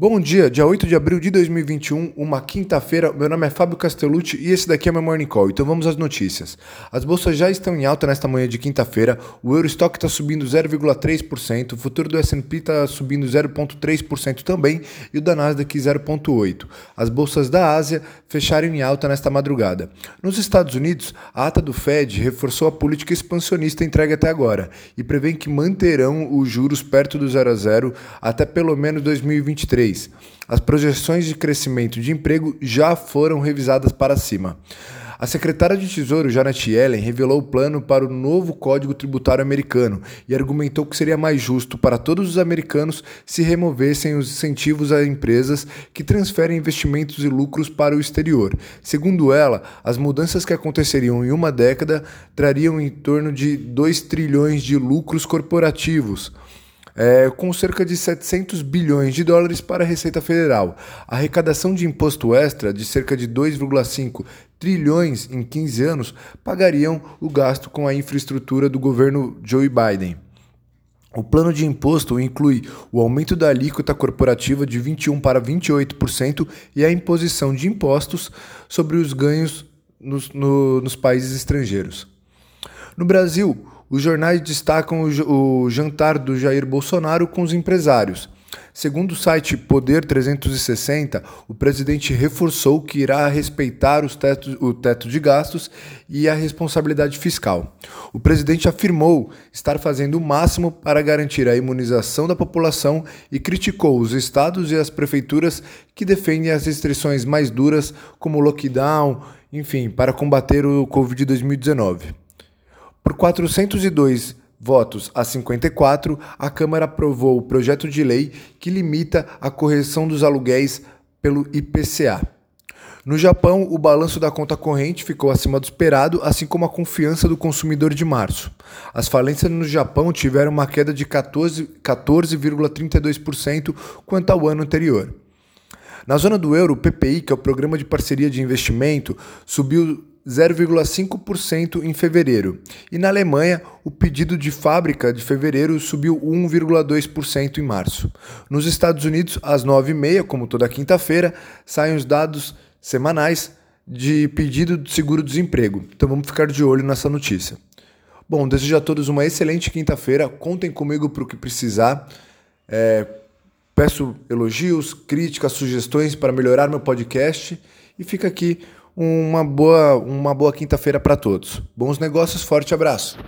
Bom dia, dia 8 de abril de 2021, uma quinta-feira. Meu nome é Fábio Castellucci e esse daqui é meu Morning Call. Então vamos às notícias. As bolsas já estão em alta nesta manhã de quinta-feira. O Eurostock está subindo 0,3%, o futuro do S&P está subindo 0,3% também e o da Nasdaq 0,8%. As bolsas da Ásia fecharam em alta nesta madrugada. Nos Estados Unidos, a ata do Fed reforçou a política expansionista entregue até agora e prevê que manterão os juros perto do zero a zero até pelo menos 2023 as projeções de crescimento de emprego já foram revisadas para cima. A secretária de Tesouro, Janet Yellen, revelou o plano para o novo Código Tributário americano e argumentou que seria mais justo para todos os americanos se removessem os incentivos a empresas que transferem investimentos e lucros para o exterior. Segundo ela, as mudanças que aconteceriam em uma década trariam em torno de 2 trilhões de lucros corporativos é, com cerca de 700 bilhões de dólares para a Receita Federal. A arrecadação de imposto extra de cerca de 2,5 trilhões em 15 anos pagariam o gasto com a infraestrutura do governo Joe Biden. O plano de imposto inclui o aumento da alíquota corporativa de 21% para 28% e a imposição de impostos sobre os ganhos nos, no, nos países estrangeiros. No Brasil, os jornais destacam o, o jantar do Jair Bolsonaro com os empresários. Segundo o site Poder 360, o presidente reforçou que irá respeitar tetos, o teto de gastos e a responsabilidade fiscal. O presidente afirmou estar fazendo o máximo para garantir a imunização da população e criticou os estados e as prefeituras que defendem as restrições mais duras, como lockdown, enfim, para combater o Covid-2019. Por 402 votos a 54, a Câmara aprovou o projeto de lei que limita a correção dos aluguéis pelo IPCA. No Japão, o balanço da conta corrente ficou acima do esperado, assim como a confiança do consumidor de março. As falências no Japão tiveram uma queda de 14,32% quanto ao ano anterior. Na zona do euro, o PPI, que é o Programa de Parceria de Investimento, subiu 0,5% em fevereiro. E na Alemanha, o pedido de fábrica de fevereiro subiu 1,2% em março. Nos Estados Unidos, às 9h30, como toda quinta-feira, saem os dados semanais de pedido de seguro-desemprego. Então vamos ficar de olho nessa notícia. Bom, desejo a todos uma excelente quinta-feira. Contem comigo para o que precisar. É, peço elogios, críticas, sugestões para melhorar meu podcast. E fica aqui uma boa, uma boa quinta-feira para todos. Bons negócios, forte abraço.